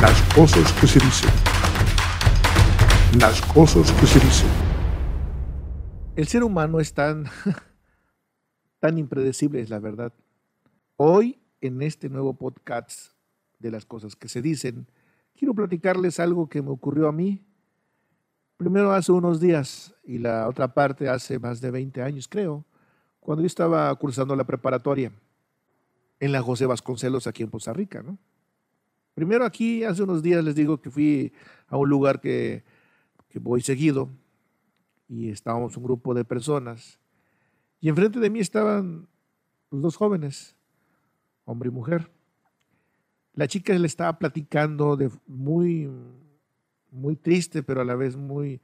Las cosas que se dicen. Las cosas que se dicen. El ser humano es tan, tan impredecible, es la verdad. Hoy, en este nuevo podcast de las cosas que se dicen, quiero platicarles algo que me ocurrió a mí. Primero hace unos días y la otra parte hace más de 20 años, creo, cuando yo estaba cursando la preparatoria en la José Vasconcelos aquí en Costa Rica, ¿no? Primero aquí, hace unos días les digo que fui a un lugar que, voy seguido y estábamos un grupo de personas y enfrente de mí estaban los dos jóvenes, hombre y mujer. La chica le estaba platicando de muy, muy triste, pero a la vez muy,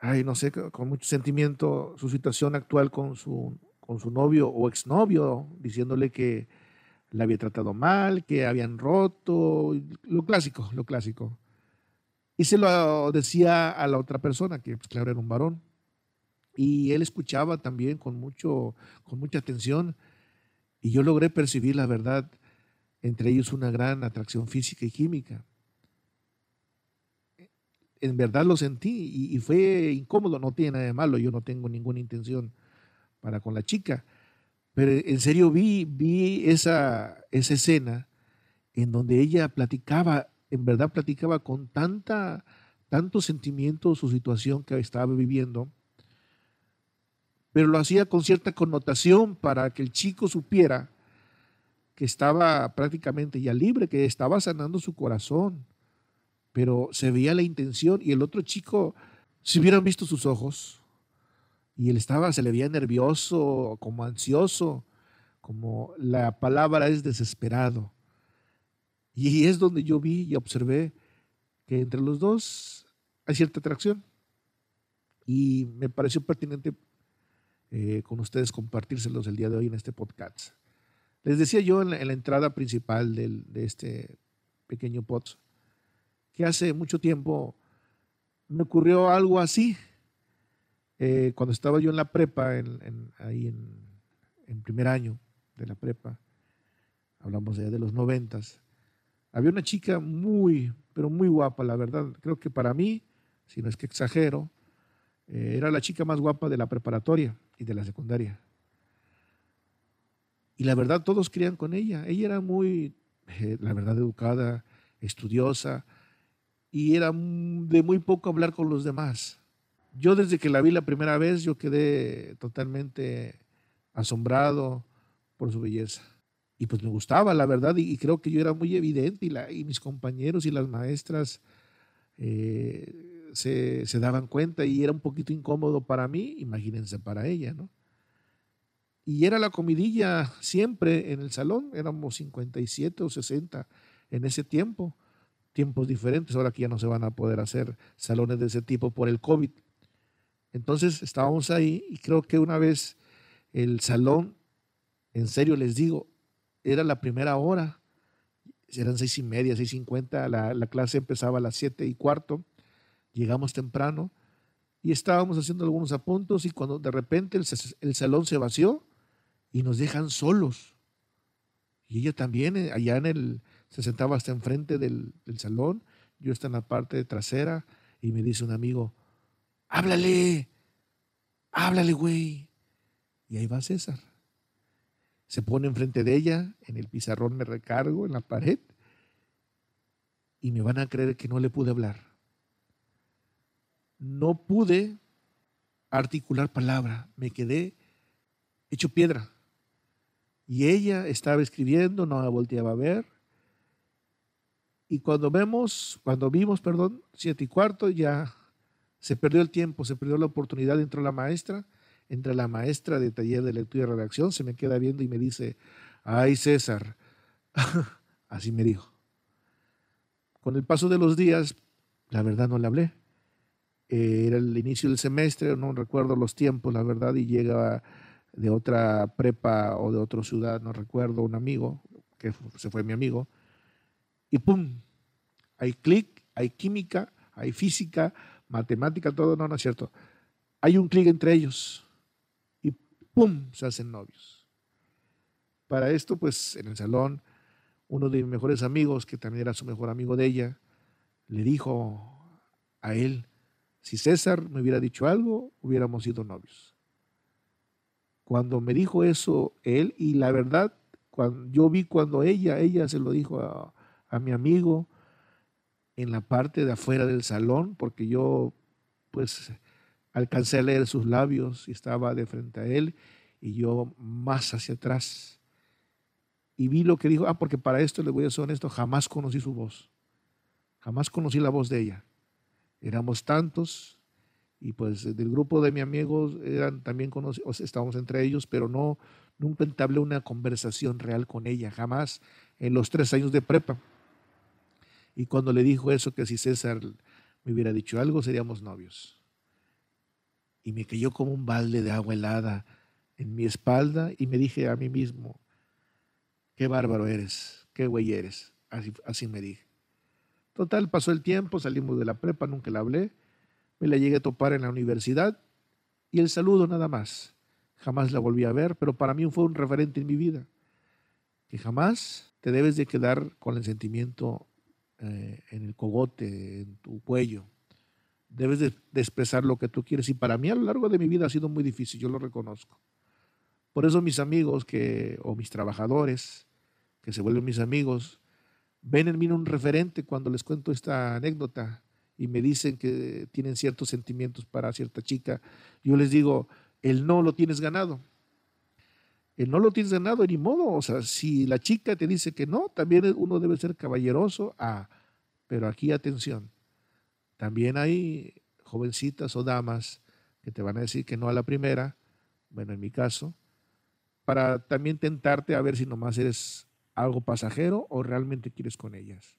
ay, no sé, con mucho sentimiento, su situación actual con su, con su novio o exnovio, diciéndole que la había tratado mal, que habían roto, lo clásico, lo clásico. Y se lo decía a la otra persona, que pues, claro era un varón. Y él escuchaba también con, mucho, con mucha atención. Y yo logré percibir la verdad, entre ellos una gran atracción física y química. En verdad lo sentí y, y fue incómodo, no tiene nada de malo, yo no tengo ninguna intención para con la chica pero en serio vi, vi esa, esa escena en donde ella platicaba, en verdad platicaba con tanta, tanto sentimiento su situación que estaba viviendo, pero lo hacía con cierta connotación para que el chico supiera que estaba prácticamente ya libre, que estaba sanando su corazón, pero se veía la intención y el otro chico, si hubieran visto sus ojos, y él estaba, se le veía nervioso, como ansioso, como la palabra es desesperado. Y es donde yo vi y observé que entre los dos hay cierta atracción. Y me pareció pertinente eh, con ustedes compartírselos el día de hoy en este podcast. Les decía yo en la, entrada principal de este pequeño podcast que hace mucho tiempo me ocurrió algo así, eh, cuando estaba yo en la prepa, ahí en, primer año de la prepa, hablamos ya de los noventas, había una chica muy, pero muy guapa, la verdad. Creo que para mí, si no es que exagero, eh, era la chica más guapa de la preparatoria y de la secundaria. Y la verdad, todos querían con ella. Ella era muy, eh, la verdad, educada, estudiosa, y era de muy poco hablar con los demás. Yo desde que la vi la primera vez, yo quedé totalmente asombrado por su belleza. Y pues me gustaba, la verdad, y, creo que yo era muy evidente y, mis compañeros y las maestras eh, se, se, daban cuenta y era un poquito incómodo para mí, imagínense para ella, ¿no? Y era la comidilla siempre en el salón, éramos 57 o 60 en ese tiempo, tiempos diferentes, ahora que ya no se van a poder hacer salones de ese tipo por el COVID. Entonces estábamos ahí y creo que una vez el salón, en serio les digo, era la primera hora, eran seis y media, seis cincuenta, la, la clase empezaba a las siete y cuarto, llegamos temprano y estábamos haciendo algunos apuntos y cuando de repente el, salón se vació y nos dejan solos. Y ella también, eh, allá en el, se sentaba hasta enfrente del, del salón, yo estaba en la parte trasera y me dice un amigo, háblale, háblale, güey. Y ahí va César. Se pone enfrente de ella, en el pizarrón me recargo, en la pared, y me van a creer que no le pude hablar. No pude articular palabra, me quedé hecho piedra. Y ella estaba escribiendo, no la volteaba a ver. Y cuando vemos, cuando vimos, perdón, siete y cuarto, ya se perdió el tiempo, se perdió la oportunidad, entró la maestra, entra la maestra de taller de lectura y redacción, se me queda viendo y me dice, ay César, así me dijo. Con el paso de los días, la verdad no le hablé. Eh, era el inicio del semestre, no recuerdo los tiempos, la verdad, y llega de otra prepa o de otra ciudad, no recuerdo, un amigo, que se fue mi amigo, y ¡pum! Hay clic, hay química, hay física, matemática, todo, no, no es cierto. Hay un clic entre ellos y ¡pum! se hacen novios. Para esto, pues en el salón, uno de mis mejores amigos, que también era su mejor amigo de ella, le dijo a él, si César me hubiera dicho algo, hubiéramos sido novios. Cuando me dijo eso él, y la verdad, cuando, yo vi cuando ella, ella se lo dijo a, a mi amigo en la parte de afuera del salón, porque yo pues alcancé a leer sus labios y estaba de frente a él y yo más hacia atrás. Y vi lo que dijo, ah, porque para esto le voy a ser honesto, jamás conocí su voz, jamás conocí la voz de ella. Éramos tantos y pues del grupo de mis amigos eran también conocidos, estábamos entre ellos, pero no, nunca entablé una conversación real con ella, jamás en los tres años de prepa. Y cuando le dijo eso, que si César me hubiera dicho algo, seríamos novios. Y me cayó como un balde de agua helada en mi espalda y me dije a mí mismo, qué bárbaro eres, qué güey eres. Así, me dije. Total, pasó el tiempo, salimos de la prepa, nunca la hablé. Me la llegué a topar en la universidad y el saludo nada más. Jamás la volví a ver, pero para mí fue un referente en mi vida. Que jamás te debes de quedar con el sentimiento eh, en el cogote, en tu cuello. Debes de, expresar lo que tú quieres. Y para mí a lo largo de mi vida ha sido muy difícil, yo lo reconozco. Por eso mis amigos que, o mis trabajadores, que se vuelven mis amigos, ven en mí un referente cuando les cuento esta anécdota y me dicen que tienen ciertos sentimientos para cierta chica. Yo les digo, el no lo tienes ganado no lo tienes ganado ni modo. O sea, si la chica te dice que no, también uno debe ser caballeroso. Ah, pero aquí atención. También hay jovencitas o damas que te van a decir que no a la primera, bueno, en mi caso, para también tentarte a ver si nomás eres algo pasajero o realmente quieres con ellas.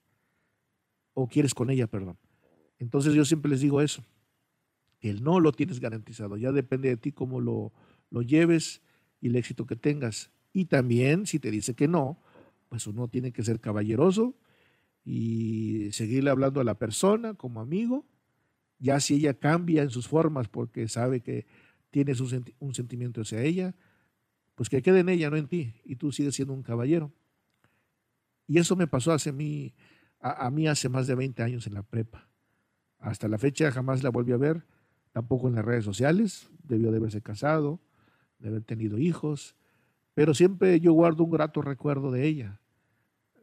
O quieres con ella, perdón. Entonces yo siempre les digo eso. El no lo tienes garantizado. Ya depende de ti cómo lo, lo lleves y el éxito que tengas. Y también, si te dice que no, pues uno tiene que ser caballeroso y seguirle hablando a la persona como amigo, ya si ella cambia en sus formas porque sabe que tienes un, sentimiento hacia ella, pues que quede en ella, no en ti, y tú sigues siendo un caballero. Y eso me pasó hace mí, a, a, mí hace más de 20 años en la prepa. Hasta la fecha jamás la volví a ver, tampoco en las redes sociales, debió de haberse casado, de haber tenido hijos, pero siempre yo guardo un grato recuerdo de ella,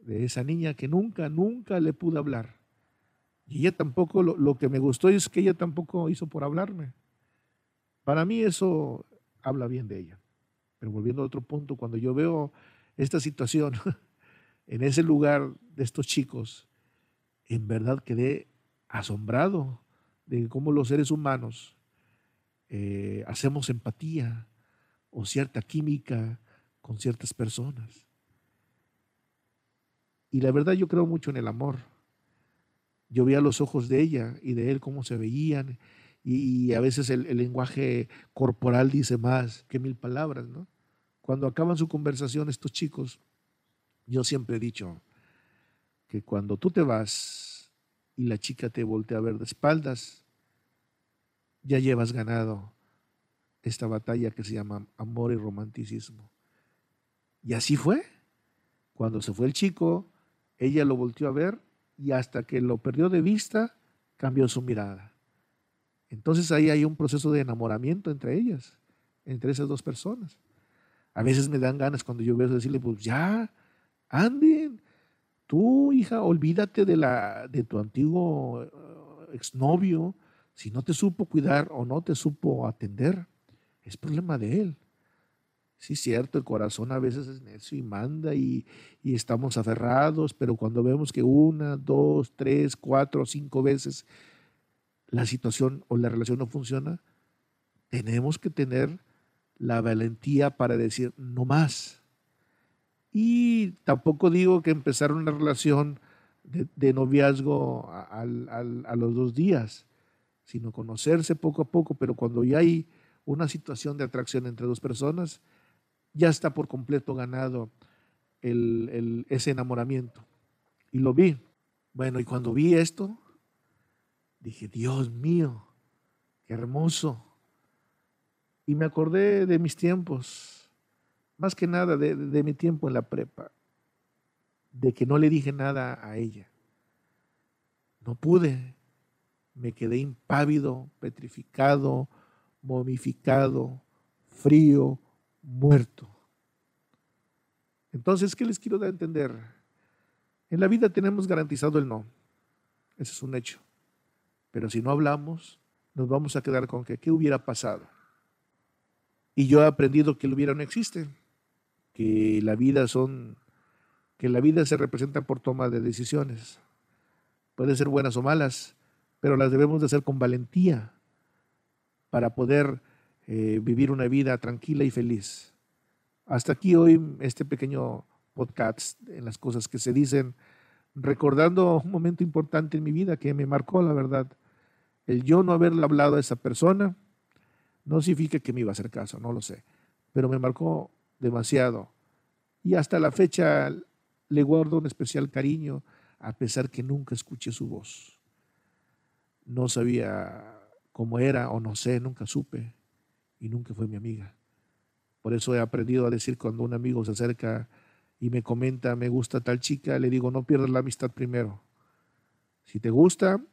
de esa niña que nunca, nunca le pude hablar. Y ella tampoco, lo, que me gustó es que ella tampoco hizo por hablarme. Para mí eso habla bien de ella. Pero volviendo a otro punto, cuando yo veo esta situación en ese lugar de estos chicos, en verdad quedé asombrado de cómo los seres humanos eh, hacemos empatía, o cierta química con ciertas personas. Y la verdad yo creo mucho en el amor. Yo veía los ojos de ella y de él cómo se veían y, a veces el, lenguaje corporal dice más que mil palabras, ¿no? Cuando acaban su conversación estos chicos, yo siempre he dicho que cuando tú te vas y la chica te voltea a ver de espaldas, ya llevas ganado esta batalla que se llama amor y romanticismo. Y así fue. Cuando se fue el chico, ella lo volteó a ver y hasta que lo perdió de vista, cambió su mirada. Entonces ahí hay un proceso de enamoramiento entre ellas, entre esas dos personas. A veces me dan ganas cuando yo veo decirle, pues ya, anden, tú hija, olvídate de, la, de tu antiguo eh, exnovio, si no te supo cuidar o no te supo atender es problema de él. Sí, cierto, el corazón a veces es necio y manda y, y, estamos aferrados, pero cuando vemos que una, dos, tres, cuatro, cinco veces la situación o la relación no funciona, tenemos que tener la valentía para decir no más. Y tampoco digo que empezar una relación de, noviazgo a, a los dos días, sino conocerse poco a poco, pero cuando ya hay una situación de atracción entre dos personas, ya está por completo ganado ese enamoramiento. Y lo vi. Bueno, y cuando vi esto, dije, Dios mío, qué hermoso. Y me acordé de mis tiempos, más que nada de mi tiempo en la prepa. de que no le dije nada a ella. No pude. Me quedé impávido, petrificado, momificado, frío, muerto. Entonces, ¿qué les quiero dar a entender? En la vida tenemos garantizado el no. Ese es un hecho. Pero si no hablamos, nos vamos a quedar con que qué hubiera pasado. Y yo he aprendido que el hubiera no existe, que la vida son que la vida se representa por toma de decisiones. Pueden ser buenas o malas, pero las debemos de hacer con valentía para poder eh, vivir una vida tranquila y feliz. Hasta aquí hoy este pequeño podcast en las cosas que se dicen, recordando un momento importante en mi vida que me marcó, la verdad. El yo no haberle hablado a esa persona no significa que me iba a hacer caso, no lo sé, pero me marcó demasiado. Y hasta la fecha le guardo un especial cariño, a pesar que nunca escuché su voz. No sabía cómo era o no sé, nunca supe y nunca fue mi amiga. Por eso he aprendido a decir cuando un amigo se acerca y me comenta, me gusta tal chica, le digo, no pierdas la amistad primero. Si te gusta,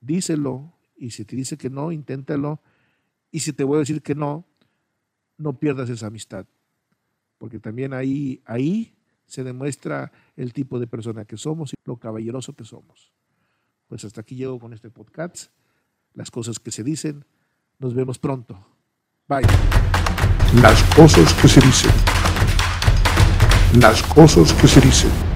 díselo. Y si te dice que no, inténtalo. Y si te voy a decir que no, no pierdas esa amistad. Porque también ahí, ahí se demuestra el tipo de persona que somos y lo caballeroso que somos. Pues hasta aquí llego con este podcast. Las cosas que se dicen. Nos vemos pronto. Bye. Las cosas que se dicen. Las cosas que se dicen.